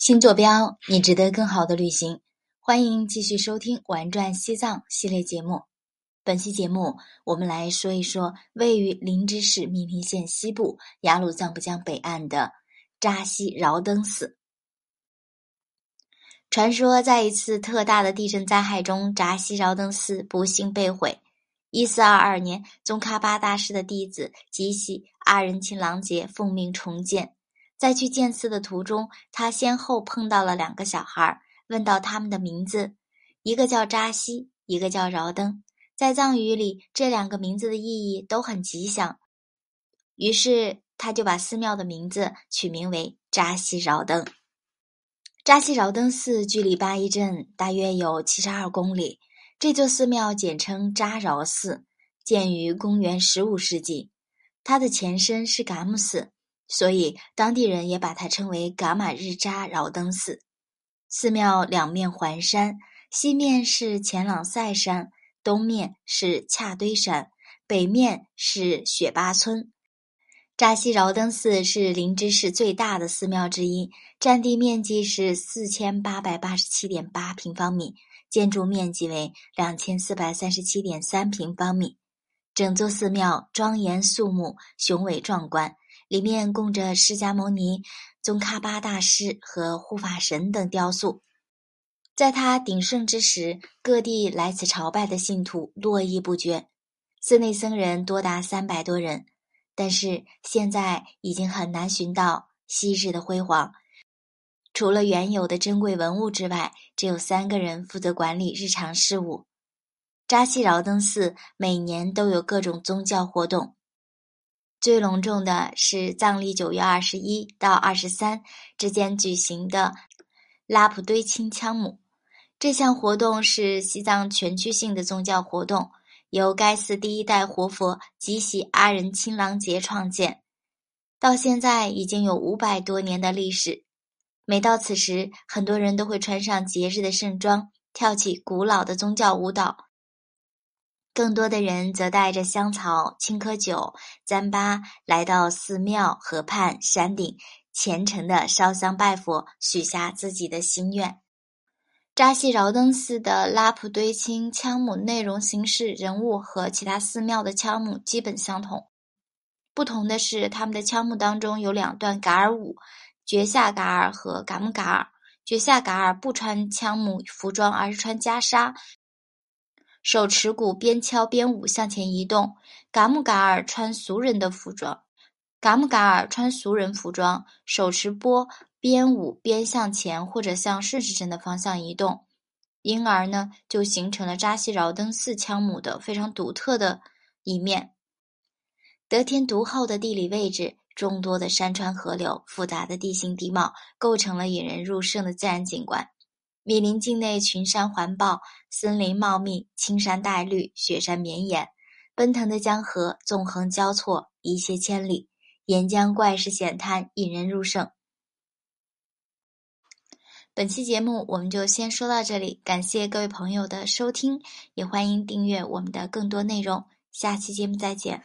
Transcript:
新坐标，你值得更好的旅行。欢迎继续收听《玩转西藏》系列节目。本期节目，我们来说一说位于林芝市密林县西部雅鲁藏布江北岸的扎西饶登寺。传说，在一次特大的地震灾害中，扎西饶登寺不幸被毁。一四二二年，宗喀巴大师的弟子吉喜阿仁钦郎杰奉命重建。在去见寺的途中，他先后碰到了两个小孩，问到他们的名字，一个叫扎西，一个叫饶登。在藏语里，这两个名字的意义都很吉祥。于是，他就把寺庙的名字取名为扎西饶登。扎西饶登寺距离巴依镇大约有七十二公里。这座寺庙简称扎饶寺，建于公元十五世纪。它的前身是噶木寺。所以，当地人也把它称为噶玛日扎饶登寺。寺庙两面环山，西面是前朗赛山，东面是恰堆山，北面是雪巴村。扎西饶登寺是林芝市最大的寺庙之一，占地面积是四千八百八十七点八平方米，建筑面积为两千四百三十七点三平方米。整座寺庙庄严肃穆，雄伟壮观。里面供着释迦牟尼、宗喀巴大师和护法神等雕塑。在他鼎盛之时，各地来此朝拜的信徒络绎不绝，寺内僧人多达三百多人。但是现在已经很难寻到昔日的辉煌。除了原有的珍贵文物之外，只有三个人负责管理日常事务。扎西饶登寺每年都有各种宗教活动。最隆重的是藏历九月二十一到二十三之间举行的拉普堆钦羌姆。这项活动是西藏全区性的宗教活动，由该寺第一代活佛吉喜阿仁钦郎杰创建，到现在已经有五百多年的历史。每到此时，很多人都会穿上节日的盛装，跳起古老的宗教舞蹈。更多的人则带着香草、青稞酒、糌粑来到寺庙、河畔、山顶，虔诚的烧香拜佛，许下自己的心愿。扎西饶登寺的拉普堆钦枪母内容、形式、人物和其他寺庙的羌母基本相同，不同的是，他们的羌母当中有两段噶尔舞：觉夏噶尔和噶木噶尔。觉夏噶尔不穿羌母服装，而是穿袈裟。手持鼓，边敲边舞向前移动。噶木噶尔穿俗人的服装，噶木噶尔穿俗人服装，手持钵，边舞边向前或者向顺时针的方向移动。因而呢，就形成了扎西饶登寺羌母的非常独特的一面。得天独厚的地理位置，众多的山川河流，复杂的地形地貌，构成了引人入胜的自然景观。密林境内群山环抱，森林茂密，青山带绿，雪山绵延，奔腾的江河纵横交错，一泻千里，沿江怪石险滩，引人入胜。本期节目我们就先说到这里，感谢各位朋友的收听，也欢迎订阅我们的更多内容，下期节目再见。